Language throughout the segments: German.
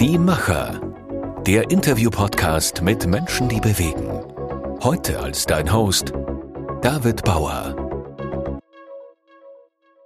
Die Macher. Der Interview-Podcast mit Menschen, die bewegen. Heute als dein Host David Bauer.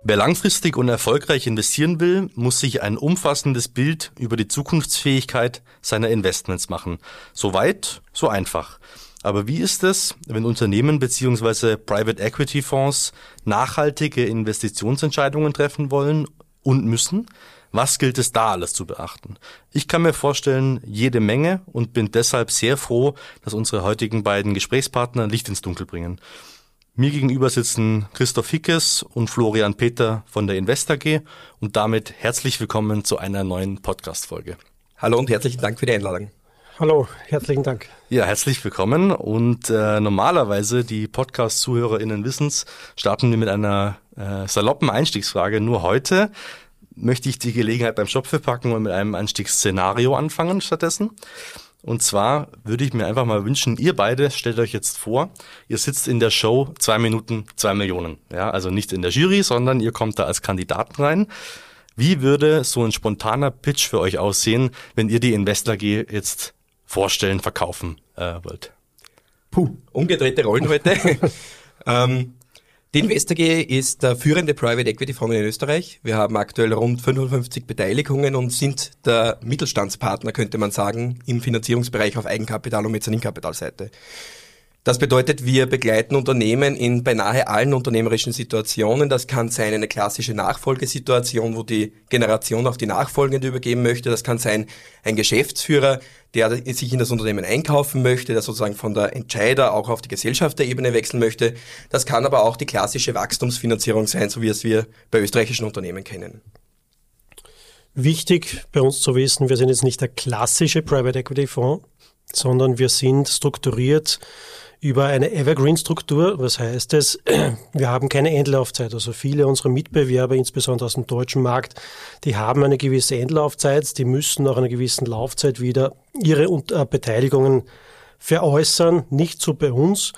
Wer langfristig und erfolgreich investieren will, muss sich ein umfassendes Bild über die Zukunftsfähigkeit seiner Investments machen. So weit, so einfach. Aber wie ist es, wenn Unternehmen bzw. Private Equity Fonds nachhaltige Investitionsentscheidungen treffen wollen und müssen? Was gilt es da alles zu beachten? Ich kann mir vorstellen, jede Menge und bin deshalb sehr froh, dass unsere heutigen beiden Gesprächspartner Licht ins Dunkel bringen. Mir gegenüber sitzen Christoph Hickes und Florian Peter von der Investor G und damit herzlich willkommen zu einer neuen Podcast-Folge. Hallo und herzlichen Dank für die Einladung. Hallo, herzlichen Dank. Ja, herzlich willkommen. Und äh, normalerweise, die Podcast-ZuhörerInnen wissens, starten wir mit einer äh, saloppen Einstiegsfrage. Nur heute möchte ich die Gelegenheit beim Schopf packen und mit einem Einstiegsszenario anfangen stattdessen. Und zwar würde ich mir einfach mal wünschen, ihr beide stellt euch jetzt vor, ihr sitzt in der Show zwei Minuten, zwei Millionen. Ja, also nicht in der Jury, sondern ihr kommt da als Kandidaten rein. Wie würde so ein spontaner Pitch für euch aussehen, wenn ihr die Investor G jetzt vorstellen, verkaufen äh, wollt? Puh, umgedrehte Rollen heute. ähm, die InvestorG ist der führende Private Equity Fonds in Österreich. Wir haben aktuell rund 55 Beteiligungen und sind der Mittelstandspartner, könnte man sagen, im Finanzierungsbereich auf Eigenkapital- und Mezzaninkapitalseite. Das bedeutet, wir begleiten Unternehmen in beinahe allen unternehmerischen Situationen. Das kann sein eine klassische Nachfolgesituation, wo die Generation auf die Nachfolgende übergeben möchte. Das kann sein ein Geschäftsführer, der sich in das Unternehmen einkaufen möchte, der sozusagen von der Entscheider auch auf die Gesellschafterebene wechseln möchte. Das kann aber auch die klassische Wachstumsfinanzierung sein, so wie es wir bei österreichischen Unternehmen kennen. Wichtig bei uns zu wissen, wir sind jetzt nicht der klassische Private Equity Fonds, sondern wir sind strukturiert über eine Evergreen-Struktur. Was heißt es? Wir haben keine Endlaufzeit. Also viele unserer Mitbewerber, insbesondere aus dem deutschen Markt, die haben eine gewisse Endlaufzeit. Die müssen nach einer gewissen Laufzeit wieder ihre Beteiligungen veräußern. Nicht so bei uns.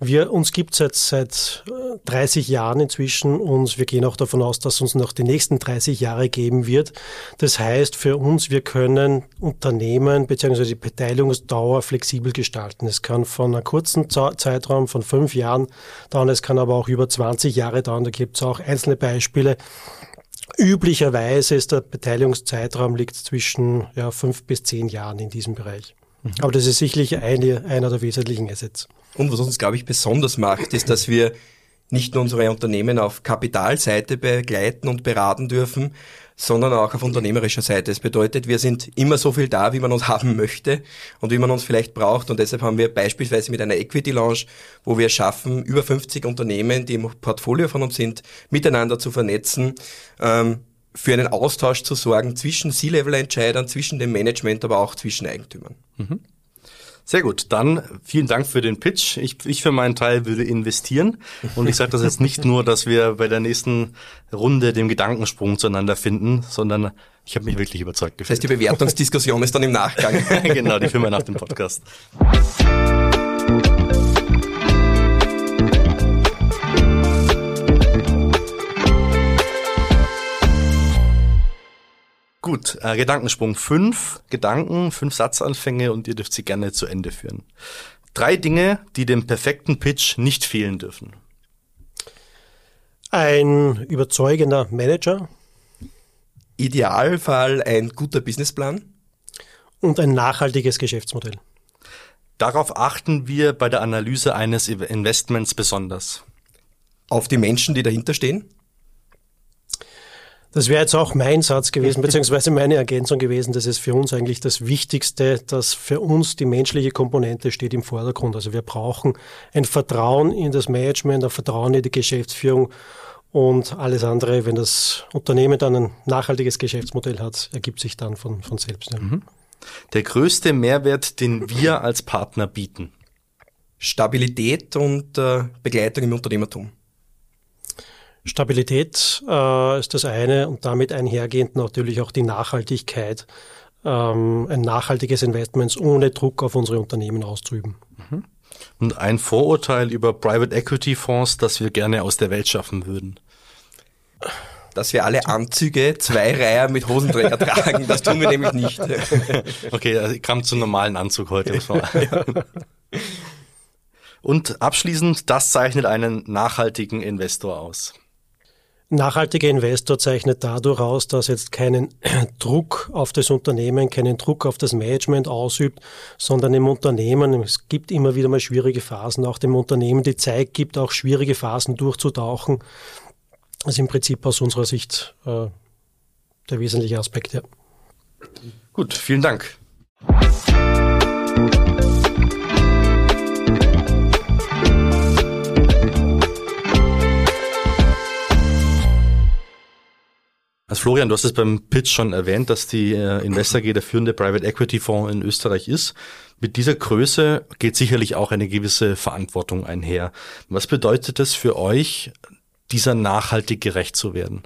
Wir, uns gibt es seit, seit 30 äh, Jahren inzwischen und wir gehen auch davon aus, dass uns noch die nächsten 30 Jahre geben wird. Das heißt für uns, wir können Unternehmen bzw. die Beteiligungsdauer flexibel gestalten. Es kann von einem kurzen Zeitraum von fünf Jahren dauern, es kann aber auch über 20 Jahre dauern. Da gibt es auch einzelne Beispiele. Üblicherweise ist der Beteiligungszeitraum liegt zwischen ja, fünf bis zehn Jahren in diesem Bereich. Aber das ist sicherlich eine, einer der wesentlichen Assets. Und was uns, glaube ich, besonders macht, ist, dass wir nicht nur unsere Unternehmen auf Kapitalseite begleiten und beraten dürfen, sondern auch auf unternehmerischer Seite. Das bedeutet, wir sind immer so viel da, wie man uns haben möchte und wie man uns vielleicht braucht. Und deshalb haben wir beispielsweise mit einer Equity Launch, wo wir schaffen, über 50 Unternehmen, die im Portfolio von uns sind, miteinander zu vernetzen, ähm, für einen Austausch zu sorgen zwischen C-Level-Entscheidern, zwischen dem Management, aber auch zwischen Eigentümern. Mhm. Sehr gut, dann vielen Dank für den Pitch. Ich, ich für meinen Teil würde investieren. Und ich sage das jetzt nicht nur, dass wir bei der nächsten Runde den Gedankensprung zueinander finden, sondern ich habe mich wirklich überzeugt gefühlt. Das heißt, die Bewertungsdiskussion ist dann im Nachgang. genau, die führen wir nach dem Podcast. Gut, äh, Gedankensprung fünf Gedanken, fünf Satzanfänge und ihr dürft sie gerne zu Ende führen. Drei Dinge, die dem perfekten Pitch nicht fehlen dürfen. Ein überzeugender Manager. Idealfall ein guter Businessplan. Und ein nachhaltiges Geschäftsmodell. Darauf achten wir bei der Analyse eines Investments besonders. Auf die Menschen, die dahinter stehen. Das wäre jetzt auch mein Satz gewesen, beziehungsweise meine Ergänzung gewesen. Das ist für uns eigentlich das Wichtigste, dass für uns die menschliche Komponente steht im Vordergrund. Also wir brauchen ein Vertrauen in das Management, ein Vertrauen in die Geschäftsführung und alles andere, wenn das Unternehmen dann ein nachhaltiges Geschäftsmodell hat, ergibt sich dann von, von selbst. Ja. Mhm. Der größte Mehrwert, den wir als Partner bieten? Stabilität und äh, Begleitung im Unternehmertum. Stabilität äh, ist das eine und damit einhergehend natürlich auch die Nachhaltigkeit, ähm, ein nachhaltiges Investments ohne Druck auf unsere Unternehmen auszuüben. Mhm. Und ein Vorurteil über Private Equity Fonds, das wir gerne aus der Welt schaffen würden. dass wir alle Anzüge zwei Reihen mit Hosenträger tragen. Das tun wir nämlich nicht. Okay, also ich kam zum normalen Anzug heute. Und abschließend, das zeichnet einen nachhaltigen Investor aus. Nachhaltiger Investor zeichnet dadurch aus, dass jetzt keinen Druck auf das Unternehmen, keinen Druck auf das Management ausübt, sondern im Unternehmen, es gibt immer wieder mal schwierige Phasen, auch dem Unternehmen die Zeit gibt, auch schwierige Phasen durchzutauchen. Das ist im Prinzip aus unserer Sicht äh, der wesentliche Aspekt. Ja. Gut, vielen Dank. Also Florian, du hast es beim Pitch schon erwähnt, dass die äh, InvestorG der führende Private Equity Fonds in Österreich ist. Mit dieser Größe geht sicherlich auch eine gewisse Verantwortung einher. Was bedeutet es für euch, dieser nachhaltig gerecht zu werden?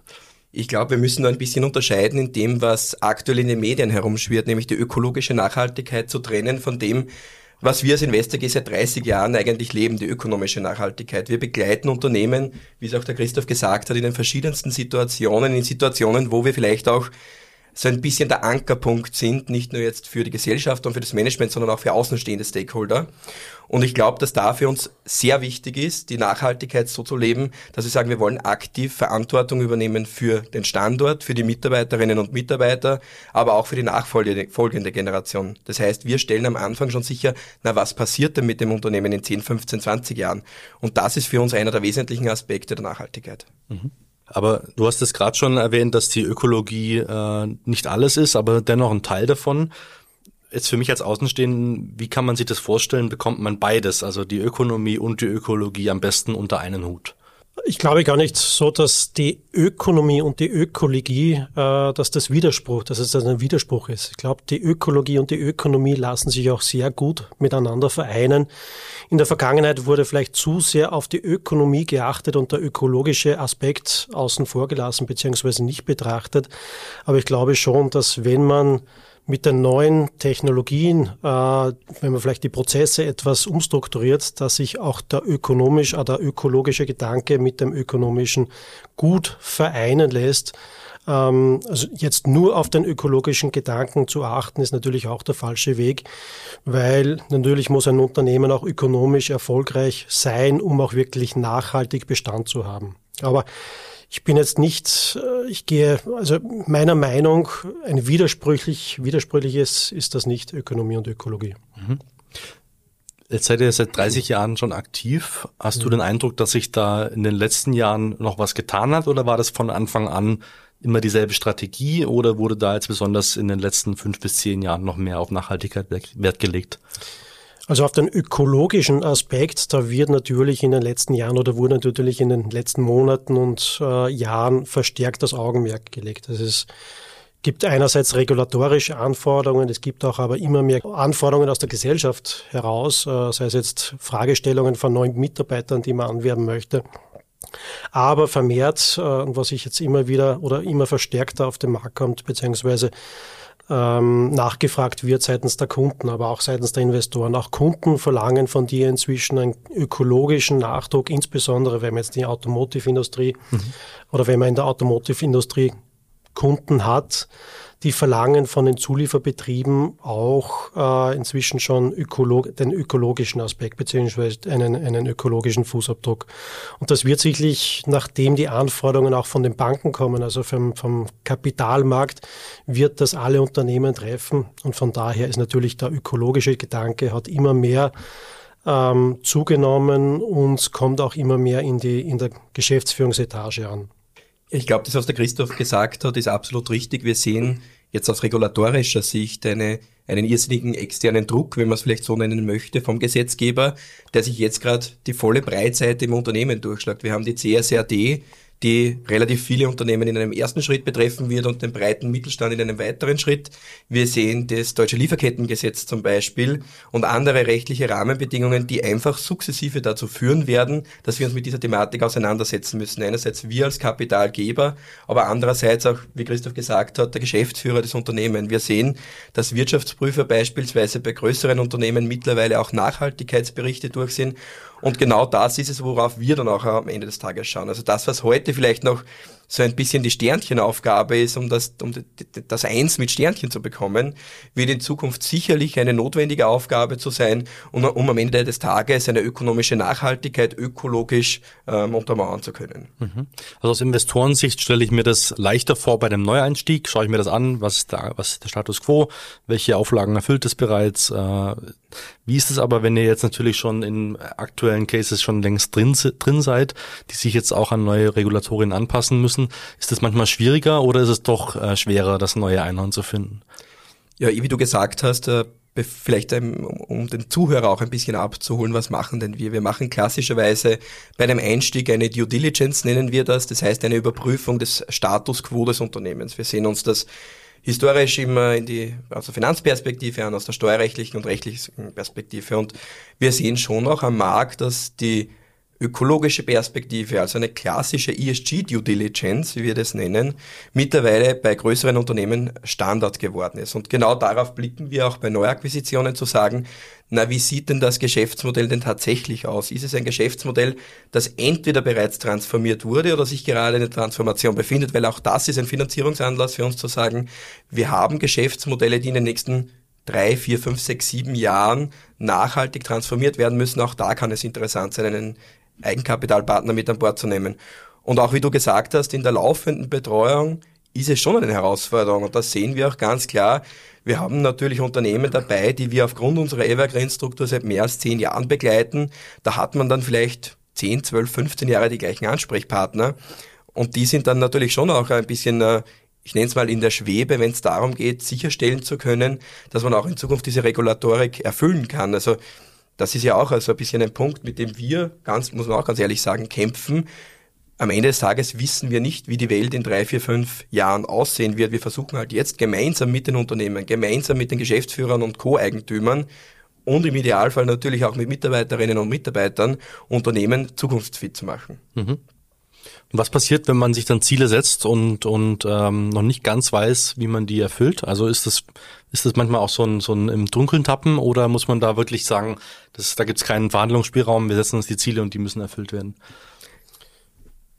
Ich glaube, wir müssen da ein bisschen unterscheiden in dem, was aktuell in den Medien herumschwirrt, nämlich die ökologische Nachhaltigkeit zu trennen von dem, was wir als InvestorG seit 30 Jahren eigentlich leben, die ökonomische Nachhaltigkeit. Wir begleiten Unternehmen, wie es auch der Christoph gesagt hat, in den verschiedensten Situationen, in Situationen, wo wir vielleicht auch so ein bisschen der Ankerpunkt sind, nicht nur jetzt für die Gesellschaft und für das Management, sondern auch für außenstehende Stakeholder. Und ich glaube, dass da für uns sehr wichtig ist, die Nachhaltigkeit so zu leben, dass wir sagen, wir wollen aktiv Verantwortung übernehmen für den Standort, für die Mitarbeiterinnen und Mitarbeiter, aber auch für die nachfolgende Generation. Das heißt, wir stellen am Anfang schon sicher, na, was passiert denn mit dem Unternehmen in 10, 15, 20 Jahren? Und das ist für uns einer der wesentlichen Aspekte der Nachhaltigkeit. Mhm. Aber du hast es gerade schon erwähnt, dass die Ökologie äh, nicht alles ist, aber dennoch ein Teil davon. Jetzt für mich als Außenstehenden, wie kann man sich das vorstellen? Bekommt man beides, also die Ökonomie und die Ökologie am besten unter einen Hut? Ich glaube gar nicht so, dass die Ökonomie und die Ökologie, äh, dass das Widerspruch, dass es ein Widerspruch ist. Ich glaube, die Ökologie und die Ökonomie lassen sich auch sehr gut miteinander vereinen. In der Vergangenheit wurde vielleicht zu sehr auf die Ökonomie geachtet und der ökologische Aspekt außen vor gelassen bzw. nicht betrachtet. Aber ich glaube schon, dass wenn man mit den neuen Technologien, äh, wenn man vielleicht die Prozesse etwas umstrukturiert, dass sich auch der ökonomisch, äh, der ökologische Gedanke mit dem ökonomischen gut vereinen lässt. Ähm, also jetzt nur auf den ökologischen Gedanken zu achten, ist natürlich auch der falsche Weg, weil natürlich muss ein Unternehmen auch ökonomisch erfolgreich sein, um auch wirklich nachhaltig Bestand zu haben. Aber ich bin jetzt nicht, äh, ich gehe, also meiner Meinung, ein widersprüchlich, widersprüchliches ist das nicht, Ökonomie und Ökologie. Mhm. Jetzt seid ihr seit 30 Jahren schon aktiv. Hast mhm. du den Eindruck, dass sich da in den letzten Jahren noch was getan hat oder war das von Anfang an immer dieselbe Strategie oder wurde da jetzt besonders in den letzten fünf bis zehn Jahren noch mehr auf Nachhaltigkeit Wert gelegt? Also auf den ökologischen Aspekt, da wird natürlich in den letzten Jahren oder wurde natürlich in den letzten Monaten und äh, Jahren verstärkt das Augenmerk gelegt. Es ist, gibt einerseits regulatorische Anforderungen, es gibt auch aber immer mehr Anforderungen aus der Gesellschaft heraus, äh, sei es jetzt Fragestellungen von neuen Mitarbeitern, die man anwerben möchte. Aber vermehrt, äh, was ich jetzt immer wieder oder immer verstärkter auf den Markt kommt, beziehungsweise ähm, nachgefragt wird seitens der Kunden, aber auch seitens der Investoren. Auch Kunden verlangen von dir inzwischen einen ökologischen Nachdruck, insbesondere wenn man jetzt die Automotive-Industrie mhm. oder wenn man in der Automotive-Industrie Kunden hat, die verlangen von den Zulieferbetrieben auch äh, inzwischen schon Ökolog den ökologischen Aspekt beziehungsweise einen, einen ökologischen Fußabdruck. Und das wird sicherlich, nachdem die Anforderungen auch von den Banken kommen, also vom, vom Kapitalmarkt, wird das alle Unternehmen treffen. Und von daher ist natürlich der ökologische Gedanke, hat immer mehr ähm, zugenommen und kommt auch immer mehr in, die, in der Geschäftsführungsetage an. Ich glaube, das, was der Christoph gesagt hat, ist absolut richtig. Wir sehen jetzt aus regulatorischer Sicht eine, einen irrsinnigen externen Druck, wenn man es vielleicht so nennen möchte, vom Gesetzgeber, der sich jetzt gerade die volle Breitseite im Unternehmen durchschlägt. Wir haben die CSRD, die relativ viele Unternehmen in einem ersten Schritt betreffen wird und den breiten Mittelstand in einem weiteren Schritt. Wir sehen das deutsche Lieferkettengesetz zum Beispiel und andere rechtliche Rahmenbedingungen, die einfach sukzessive dazu führen werden, dass wir uns mit dieser Thematik auseinandersetzen müssen. Einerseits wir als Kapitalgeber, aber andererseits auch, wie Christoph gesagt hat, der Geschäftsführer des Unternehmens. Wir sehen, dass Wirtschaftsprüfer beispielsweise bei größeren Unternehmen mittlerweile auch Nachhaltigkeitsberichte durchsehen und genau das ist es, worauf wir dann auch am Ende des Tages schauen. Also das, was heute vielleicht noch so ein bisschen die Sternchenaufgabe ist, um das, um das Eins mit Sternchen zu bekommen, wird in Zukunft sicherlich eine notwendige Aufgabe zu sein, um, um am Ende des Tages eine ökonomische Nachhaltigkeit ökologisch ähm, untermauern zu können. Mhm. Also aus Investorensicht stelle ich mir das leichter vor bei dem Neueinstieg. Schaue ich mir das an, was ist, da, was ist der Status quo, welche Auflagen erfüllt es bereits, äh, wie ist es aber, wenn ihr jetzt natürlich schon in aktuellen Cases schon längst drin, drin seid, die sich jetzt auch an neue Regulatorien anpassen müssen? Ist es manchmal schwieriger oder ist es doch äh, schwerer, das neue Einhorn zu finden? Ja, wie du gesagt hast, äh, vielleicht um den Zuhörer auch ein bisschen abzuholen, was machen denn wir? Wir machen klassischerweise bei einem Einstieg eine Due Diligence, nennen wir das, das heißt eine Überprüfung des Status quo des Unternehmens. Wir sehen uns das historisch immer in die, aus der Finanzperspektive an, aus der steuerrechtlichen und rechtlichen Perspektive. Und wir sehen schon auch am Markt, dass die ökologische Perspektive, also eine klassische ESG-Due Diligence, wie wir das nennen, mittlerweile bei größeren Unternehmen Standard geworden ist. Und genau darauf blicken wir auch bei Neuakquisitionen zu sagen, na, wie sieht denn das Geschäftsmodell denn tatsächlich aus? Ist es ein Geschäftsmodell, das entweder bereits transformiert wurde oder sich gerade in der Transformation befindet? Weil auch das ist ein Finanzierungsanlass für uns zu sagen, wir haben Geschäftsmodelle, die in den nächsten drei, vier, fünf, sechs, sieben Jahren nachhaltig transformiert werden müssen. Auch da kann es interessant sein, einen Eigenkapitalpartner mit an Bord zu nehmen. Und auch wie du gesagt hast, in der laufenden Betreuung ist es schon eine Herausforderung. Und das sehen wir auch ganz klar. Wir haben natürlich Unternehmen dabei, die wir aufgrund unserer Evergreen-Struktur seit mehr als zehn Jahren begleiten. Da hat man dann vielleicht 10, 12, 15 Jahre die gleichen Ansprechpartner. Und die sind dann natürlich schon auch ein bisschen, äh, ich nenne es mal in der Schwebe, wenn es darum geht, sicherstellen zu können, dass man auch in Zukunft diese Regulatorik erfüllen kann. Also das ist ja auch also ein bisschen ein Punkt, mit dem wir ganz, muss man auch ganz ehrlich sagen, kämpfen. Am Ende des Tages wissen wir nicht, wie die Welt in drei, vier, fünf Jahren aussehen wird. Wir versuchen halt jetzt gemeinsam mit den Unternehmen, gemeinsam mit den Geschäftsführern und Co-Eigentümern und im Idealfall natürlich auch mit Mitarbeiterinnen und Mitarbeitern Unternehmen zukunftsfit zu machen. Mhm. Was passiert, wenn man sich dann Ziele setzt und, und ähm, noch nicht ganz weiß, wie man die erfüllt? Also ist das, ist das manchmal auch so ein, so ein im Dunkeln tappen oder muss man da wirklich sagen, das, da gibt es keinen Verhandlungsspielraum, wir setzen uns die Ziele und die müssen erfüllt werden?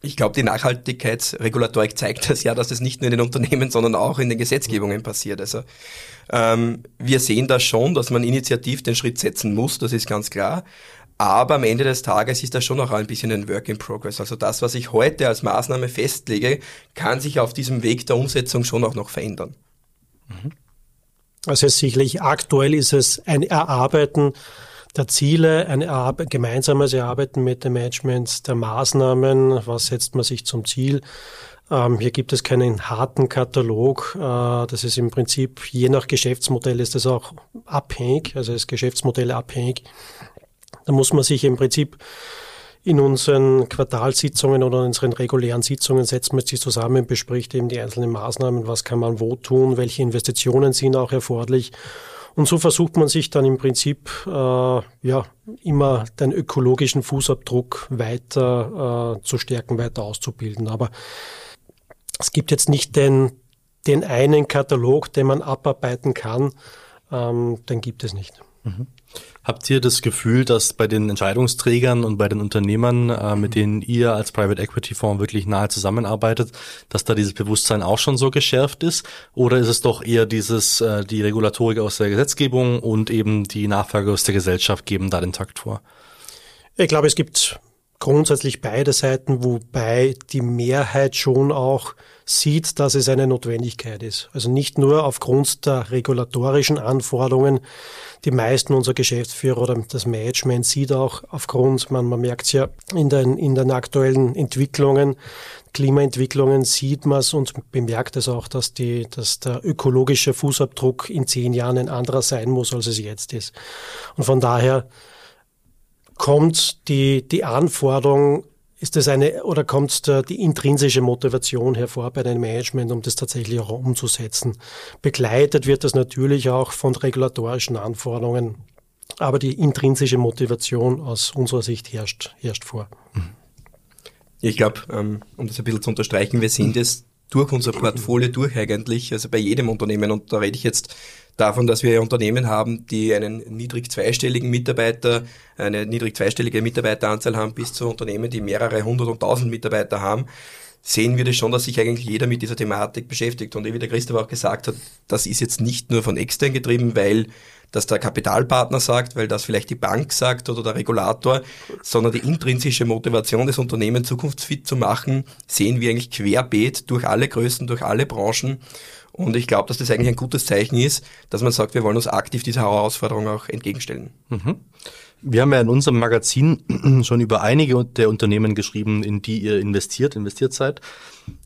Ich glaube, die Nachhaltigkeitsregulatorik zeigt das ja, dass es nicht nur in den Unternehmen, sondern auch in den Gesetzgebungen passiert. Also ähm, wir sehen da schon, dass man initiativ den Schritt setzen muss, das ist ganz klar. Aber am Ende des Tages ist das schon auch ein bisschen ein Work in Progress. Also das, was ich heute als Maßnahme festlege, kann sich auf diesem Weg der Umsetzung schon auch noch verändern. Mhm. Also sicherlich aktuell ist es ein Erarbeiten der Ziele, ein Erarbe gemeinsames Erarbeiten mit dem Management der Maßnahmen, was setzt man sich zum Ziel. Ähm, hier gibt es keinen harten Katalog. Äh, das ist im Prinzip, je nach Geschäftsmodell ist das auch abhängig, also ist Geschäftsmodell abhängig. Da muss man sich im Prinzip in unseren Quartalsitzungen oder in unseren regulären Sitzungen setzt man sich zusammen, bespricht eben die einzelnen Maßnahmen, was kann man wo tun, welche Investitionen sind auch erforderlich. Und so versucht man sich dann im Prinzip äh, ja immer den ökologischen Fußabdruck weiter äh, zu stärken, weiter auszubilden. Aber es gibt jetzt nicht den, den einen Katalog, den man abarbeiten kann, ähm, den gibt es nicht. Habt ihr das Gefühl, dass bei den Entscheidungsträgern und bei den Unternehmern, äh, mit denen ihr als Private Equity Fonds wirklich nahe zusammenarbeitet, dass da dieses Bewusstsein auch schon so geschärft ist? Oder ist es doch eher dieses, äh, die Regulatorik aus der Gesetzgebung und eben die Nachfrage aus der Gesellschaft geben da den Takt vor? Ich glaube, es gibt grundsätzlich beide Seiten, wobei die Mehrheit schon auch sieht, dass es eine Notwendigkeit ist. Also nicht nur aufgrund der regulatorischen Anforderungen. Die meisten unserer Geschäftsführer oder das Management sieht auch aufgrund, man, man merkt es ja in den, in den aktuellen Entwicklungen, Klimaentwicklungen sieht man es und bemerkt es auch, dass, die, dass der ökologische Fußabdruck in zehn Jahren ein anderer sein muss, als es jetzt ist. Und von daher kommt die, die Anforderung, ist das eine, oder kommt die intrinsische Motivation hervor bei dem Management, um das tatsächlich auch umzusetzen? Begleitet wird das natürlich auch von regulatorischen Anforderungen, aber die intrinsische Motivation aus unserer Sicht herrscht, herrscht vor. Ich glaube, ähm, um das ein bisschen zu unterstreichen, wir sind es durch unser Portfolio durch eigentlich, also bei jedem Unternehmen, und da rede ich jetzt davon, dass wir Unternehmen haben, die einen niedrig zweistelligen Mitarbeiter, eine niedrig zweistellige Mitarbeiteranzahl haben, bis zu Unternehmen, die mehrere hundert und tausend Mitarbeiter haben, sehen wir das schon, dass sich eigentlich jeder mit dieser Thematik beschäftigt. Und wie der Christoph auch gesagt hat, das ist jetzt nicht nur von extern getrieben, weil das der Kapitalpartner sagt, weil das vielleicht die Bank sagt oder der Regulator, sondern die intrinsische Motivation des Unternehmens zukunftsfit zu machen, sehen wir eigentlich querbeet durch alle Größen, durch alle Branchen. Und ich glaube, dass das eigentlich ein gutes Zeichen ist, dass man sagt, wir wollen uns aktiv dieser Herausforderung auch entgegenstellen. Mhm. Wir haben ja in unserem Magazin schon über einige der Unternehmen geschrieben, in die ihr investiert, investiert seid.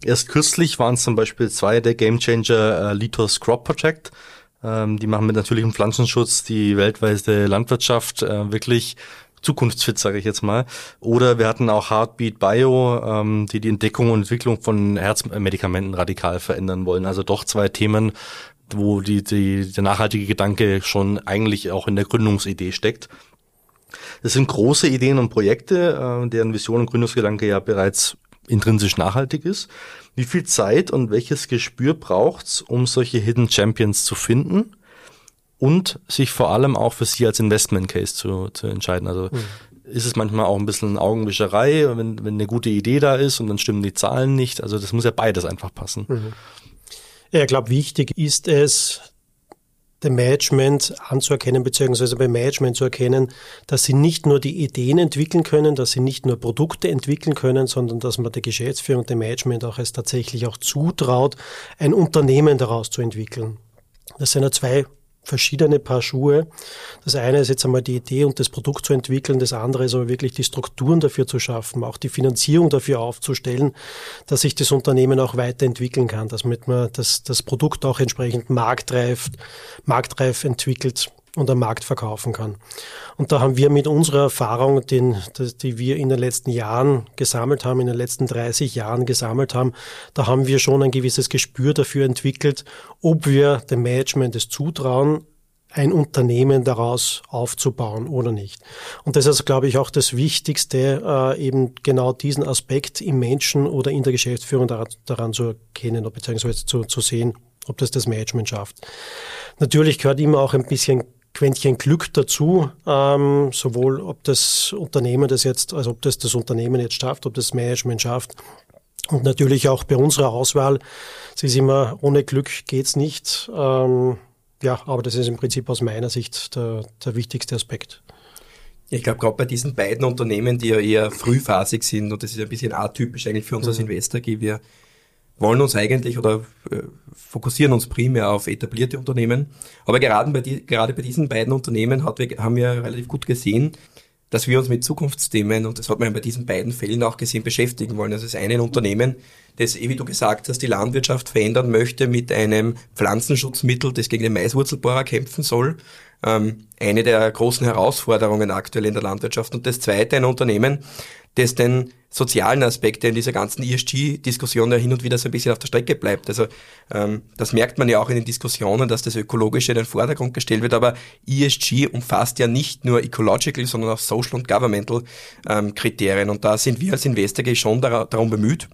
Erst kürzlich waren es zum Beispiel zwei der Gamechanger äh, Litos Crop Project. Ähm, die machen mit natürlichem Pflanzenschutz die weltweite Landwirtschaft äh, wirklich zukunftsfit, sage ich jetzt mal. Oder wir hatten auch Heartbeat Bio, ähm, die die Entdeckung und Entwicklung von Herzmedikamenten radikal verändern wollen. Also doch zwei Themen, wo die, die, der nachhaltige Gedanke schon eigentlich auch in der Gründungsidee steckt. Das sind große Ideen und Projekte, äh, deren Vision und Gründungsgedanke ja bereits intrinsisch nachhaltig ist. Wie viel Zeit und welches Gespür braucht's, um solche Hidden Champions zu finden und sich vor allem auch für sie als Investment Case zu, zu entscheiden? Also mhm. ist es manchmal auch ein bisschen Augenwischerei, wenn, wenn eine gute Idee da ist und dann stimmen die Zahlen nicht. Also das muss ja beides einfach passen. Mhm. Ja, ich glaube, wichtig ist es, dem Management anzuerkennen, beziehungsweise beim Management zu erkennen, dass sie nicht nur die Ideen entwickeln können, dass sie nicht nur Produkte entwickeln können, sondern dass man der Geschäftsführung, dem Management auch es tatsächlich auch zutraut, ein Unternehmen daraus zu entwickeln. Das sind ja zwei verschiedene Paar Schuhe. Das eine ist jetzt einmal die Idee und das Produkt zu entwickeln, das andere ist aber wirklich die Strukturen dafür zu schaffen, auch die Finanzierung dafür aufzustellen, dass sich das Unternehmen auch weiterentwickeln kann, damit man das, das Produkt auch entsprechend marktreif, marktreif entwickelt und am Markt verkaufen kann. Und da haben wir mit unserer Erfahrung, den, die wir in den letzten Jahren gesammelt haben, in den letzten 30 Jahren gesammelt haben, da haben wir schon ein gewisses Gespür dafür entwickelt, ob wir dem Management es zutrauen, ein Unternehmen daraus aufzubauen oder nicht. Und das ist, glaube ich, auch das Wichtigste, äh, eben genau diesen Aspekt im Menschen oder in der Geschäftsführung daran, daran zu erkennen, beziehungsweise zu, zu sehen, ob das das Management schafft. Natürlich gehört immer auch ein bisschen Quäntchen Glück dazu, ähm, sowohl ob das Unternehmen das jetzt, also ob das das Unternehmen jetzt schafft, ob das Management schafft. Und natürlich auch bei unserer Auswahl. Es ist immer, ohne Glück geht's nicht. Ähm, ja, aber das ist im Prinzip aus meiner Sicht der, der wichtigste Aspekt. Ich glaube, gerade bei diesen beiden Unternehmen, die ja eher frühphasig sind, und das ist ein bisschen atypisch eigentlich für uns als mhm. Investor, wir wollen uns eigentlich oder äh, fokussieren uns primär auf etablierte Unternehmen. Aber gerade bei, die, gerade bei diesen beiden Unternehmen hat haben wir relativ gut gesehen, dass wir uns mit Zukunftsthemen, und das hat man bei diesen beiden Fällen auch gesehen, beschäftigen wollen. Also es ist ein Unternehmen, das, wie du gesagt hast, die Landwirtschaft verändern möchte mit einem Pflanzenschutzmittel, das gegen den Maiswurzelbohrer kämpfen soll. Ähm, eine der großen Herausforderungen aktuell in der Landwirtschaft. Und das zweite, ein Unternehmen, das den sozialen Aspekte in dieser ganzen ESG-Diskussion ja hin und wieder so ein bisschen auf der Strecke bleibt. Also ähm, das merkt man ja auch in den Diskussionen, dass das Ökologische in den Vordergrund gestellt wird, aber ESG umfasst ja nicht nur Ecological, sondern auch Social und Governmental ähm, Kriterien. Und da sind wir als Investor schon darum bemüht,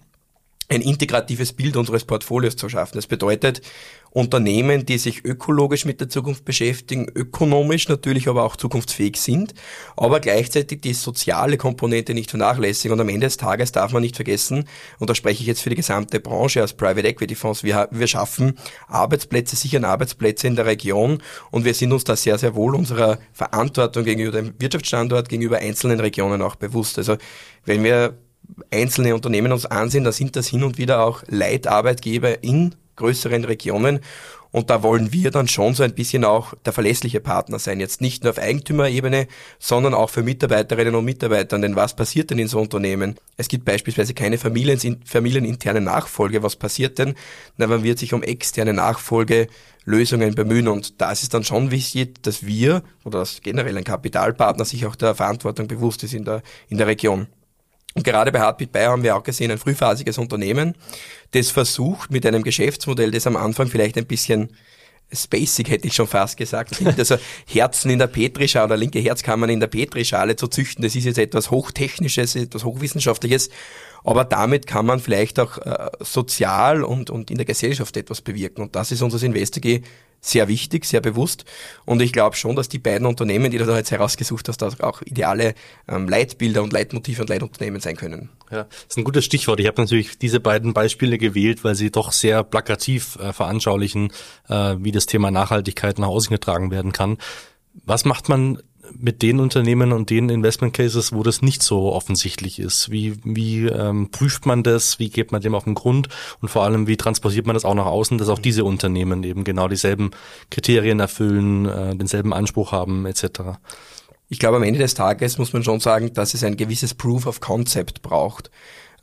ein integratives Bild unseres Portfolios zu schaffen. Das bedeutet, Unternehmen, die sich ökologisch mit der Zukunft beschäftigen, ökonomisch natürlich aber auch zukunftsfähig sind, aber gleichzeitig die soziale Komponente nicht vernachlässigen. Und am Ende des Tages darf man nicht vergessen, und da spreche ich jetzt für die gesamte Branche als Private Equity Fonds, wir, wir schaffen Arbeitsplätze, sichern Arbeitsplätze in der Region und wir sind uns da sehr, sehr wohl unserer Verantwortung gegenüber dem Wirtschaftsstandort, gegenüber einzelnen Regionen auch bewusst. Also wenn wir einzelne Unternehmen uns ansehen, da sind das hin und wieder auch Leitarbeitgeber in größeren Regionen. Und da wollen wir dann schon so ein bisschen auch der verlässliche Partner sein. Jetzt nicht nur auf Eigentümerebene, sondern auch für Mitarbeiterinnen und Mitarbeiter. Denn was passiert denn in so Unternehmen? Es gibt beispielsweise keine Familien, familieninterne Nachfolge. Was passiert denn? Na, man wird sich um externe Nachfolgelösungen bemühen. Und da ist es dann schon wichtig, dass wir oder dass generell ein Kapitalpartner sich auch der Verantwortung bewusst ist in der, in der Region. Und gerade bei Heartbeat Bayer haben wir auch gesehen, ein frühphasiges Unternehmen, das versucht mit einem Geschäftsmodell, das am Anfang vielleicht ein bisschen spacig hätte ich schon fast gesagt. Also Herzen in der Petrischale oder linke Herzkammern in der Petrischale zu züchten, das ist jetzt etwas Hochtechnisches, etwas Hochwissenschaftliches, aber damit kann man vielleicht auch äh, sozial und, und in der Gesellschaft etwas bewirken. Und das ist uns als Investor sehr wichtig, sehr bewusst. Und ich glaube schon, dass die beiden Unternehmen, die du da jetzt herausgesucht hast, auch ideale ähm, Leitbilder und Leitmotive und Leitunternehmen sein können. Ja, das ist ein gutes Stichwort. Ich habe natürlich diese beiden Beispiele gewählt, weil sie doch sehr plakativ äh, veranschaulichen, äh, wie das Thema Nachhaltigkeit nach außen getragen werden kann. Was macht man mit den Unternehmen und den Investment Cases, wo das nicht so offensichtlich ist? Wie, wie ähm, prüft man das? Wie geht man dem auf den Grund? Und vor allem, wie transportiert man das auch nach außen, dass auch diese Unternehmen eben genau dieselben Kriterien erfüllen, äh, denselben Anspruch haben etc.? Ich glaube, am Ende des Tages muss man schon sagen, dass es ein gewisses Proof of Concept braucht.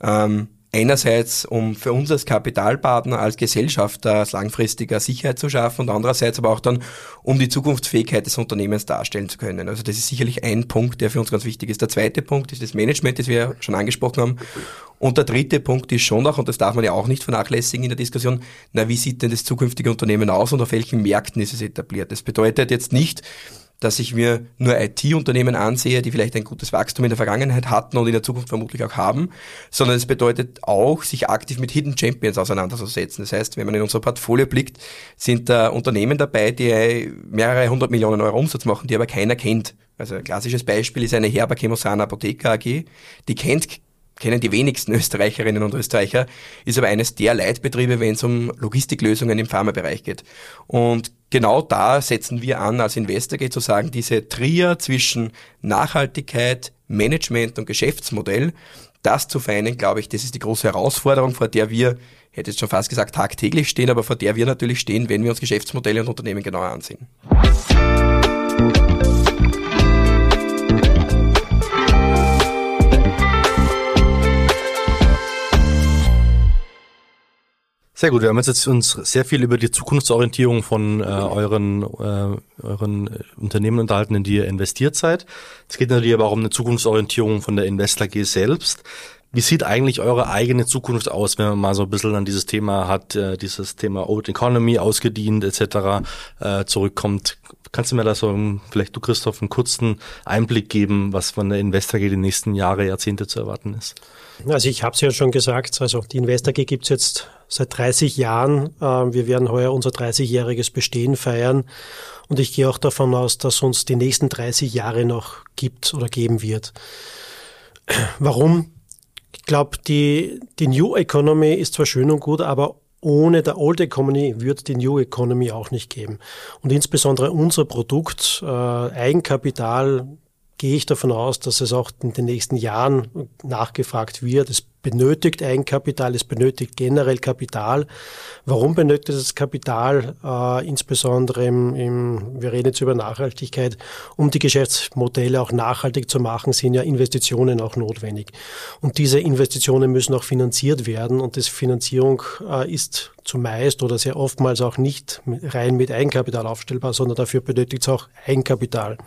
Ähm, einerseits, um für uns als Kapitalpartner, als Gesellschafter als langfristiger Sicherheit zu schaffen und andererseits aber auch dann, um die Zukunftsfähigkeit des Unternehmens darstellen zu können. Also das ist sicherlich ein Punkt, der für uns ganz wichtig ist. Der zweite Punkt ist das Management, das wir schon angesprochen haben. Und der dritte Punkt ist schon auch, und das darf man ja auch nicht vernachlässigen in der Diskussion, na, wie sieht denn das zukünftige Unternehmen aus und auf welchen Märkten ist es etabliert? Das bedeutet jetzt nicht, dass ich mir nur IT-Unternehmen ansehe, die vielleicht ein gutes Wachstum in der Vergangenheit hatten und in der Zukunft vermutlich auch haben, sondern es bedeutet auch, sich aktiv mit Hidden Champions auseinanderzusetzen. Das heißt, wenn man in unser Portfolio blickt, sind da Unternehmen dabei, die mehrere hundert Millionen Euro Umsatz machen, die aber keiner kennt. Also ein klassisches Beispiel ist eine Herber Chemosana Apotheker AG. Die kennt kennen die wenigsten Österreicherinnen und Österreicher, ist aber eines der Leitbetriebe, wenn es um Logistiklösungen im Pharmabereich geht. Und genau da setzen wir an, als Investor zu sagen, diese Trier zwischen Nachhaltigkeit, Management und Geschäftsmodell, das zu vereinen, glaube ich, das ist die große Herausforderung, vor der wir, hätte jetzt schon fast gesagt, tagtäglich stehen, aber vor der wir natürlich stehen, wenn wir uns Geschäftsmodelle und Unternehmen genauer ansehen. Sehr gut, wir haben jetzt uns sehr viel über die Zukunftsorientierung von äh, euren, äh, euren Unternehmen unterhalten, in die ihr investiert seid. Es geht natürlich aber auch um eine Zukunftsorientierung von der Investor G selbst. Wie sieht eigentlich eure eigene Zukunft aus, wenn man mal so ein bisschen an dieses Thema hat, äh, dieses Thema Old Economy ausgedient etc. Äh, zurückkommt? Kannst du mir da so, vielleicht du Christoph, einen kurzen Einblick geben, was von der Investor G die nächsten Jahre, Jahrzehnte zu erwarten ist? Also ich habe es ja schon gesagt, also die Investor G gibt es jetzt seit 30 Jahren. Ähm, wir werden heuer unser 30-jähriges Bestehen feiern. Und ich gehe auch davon aus, dass uns die nächsten 30 Jahre noch gibt oder geben wird. Warum? Ich glaube, die, die New Economy ist zwar schön und gut, aber ohne der Old Economy wird die New Economy auch nicht geben. Und insbesondere unser Produkt, äh, Eigenkapital, gehe ich davon aus, dass es auch in den nächsten Jahren nachgefragt wird. Es benötigt Eigenkapital, es benötigt generell Kapital. Warum benötigt es Kapital? Äh, insbesondere im, im, wir reden jetzt über Nachhaltigkeit, um die Geschäftsmodelle auch nachhaltig zu machen, sind ja Investitionen auch notwendig. Und diese Investitionen müssen auch finanziert werden und das Finanzierung äh, ist zumeist oder sehr oftmals auch nicht rein mit Eigenkapital aufstellbar, sondern dafür benötigt es auch Eigenkapital.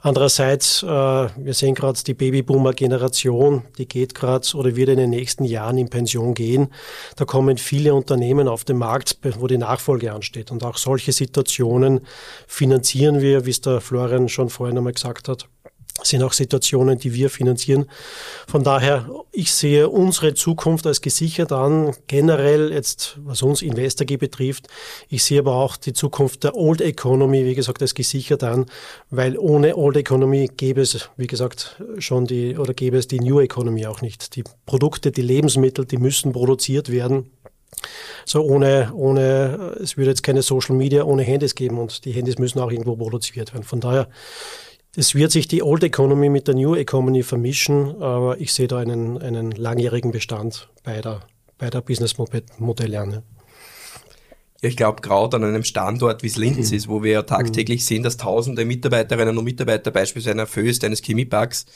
Andererseits, äh, wir sehen gerade die Babyboomer-Generation, die geht gerade oder wird in den nächsten Jahren in Pension gehen. Da kommen viele Unternehmen auf den Markt, wo die Nachfolge ansteht. Und auch solche Situationen finanzieren wir, wie es der Florian schon vorhin einmal gesagt hat, sind auch Situationen, die wir finanzieren. Von daher, ich sehe unsere Zukunft als gesichert an, generell jetzt, was uns Investor betrifft. Ich sehe aber auch die Zukunft der Old Economy, wie gesagt, als gesichert an, weil ohne Old Economy gäbe es, wie gesagt, schon die, oder gäbe es die New Economy auch nicht. Die Produkte, die Lebensmittel, die müssen produziert werden. So ohne, ohne, es würde jetzt keine Social Media ohne Handys geben und die Handys müssen auch irgendwo produziert werden. Von daher, es wird sich die Old Economy mit der New Economy vermischen, aber ich sehe da einen, einen langjährigen Bestand beider, beider Businessmodelle an. Ich glaube, gerade an einem Standort wie es Linz mhm. ist, wo wir ja tagtäglich mhm. sehen, dass tausende Mitarbeiterinnen und Mitarbeiter beispielsweise einer Föst, eines Chemieparks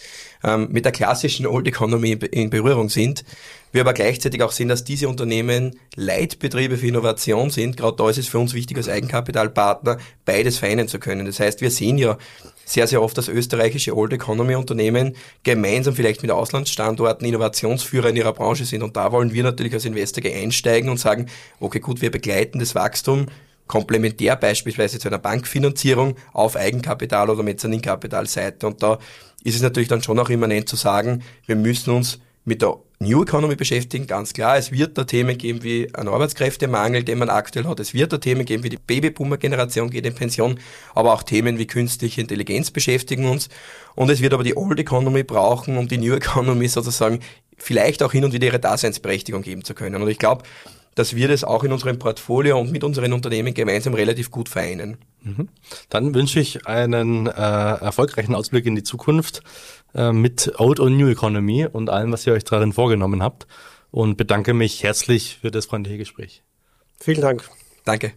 ähm, mit der klassischen Old Economy in Berührung sind. Wir aber gleichzeitig auch sehen, dass diese Unternehmen Leitbetriebe für Innovation sind. Gerade da ist es für uns wichtig, als Eigenkapitalpartner beides vereinen zu können. Das heißt, wir sehen ja sehr, sehr oft, dass österreichische Old Economy Unternehmen gemeinsam vielleicht mit Auslandsstandorten Innovationsführer in ihrer Branche sind. Und da wollen wir natürlich als Investor einsteigen und sagen, okay, gut, wir begleiten das Wachstum komplementär beispielsweise zu einer Bankfinanzierung auf Eigenkapital oder Mezzaninkapitalseite. Und da ist es natürlich dann schon auch immanent zu sagen, wir müssen uns mit der New Economy beschäftigen, ganz klar. Es wird da Themen geben wie ein Arbeitskräftemangel, den man aktuell hat. Es wird da Themen geben wie die Babyboomer-Generation geht in Pension, aber auch Themen wie künstliche Intelligenz beschäftigen uns. Und es wird aber die Old Economy brauchen, um die New Economy sozusagen vielleicht auch hin und wieder ihre Daseinsberechtigung geben zu können. Und ich glaube, dass wir das auch in unserem Portfolio und mit unseren Unternehmen gemeinsam relativ gut vereinen. Mhm. Dann wünsche ich einen äh, erfolgreichen Ausblick in die Zukunft äh, mit Old und New Economy und allem, was ihr euch darin vorgenommen habt und bedanke mich herzlich für das freundliche Gespräch. Vielen Dank. Danke.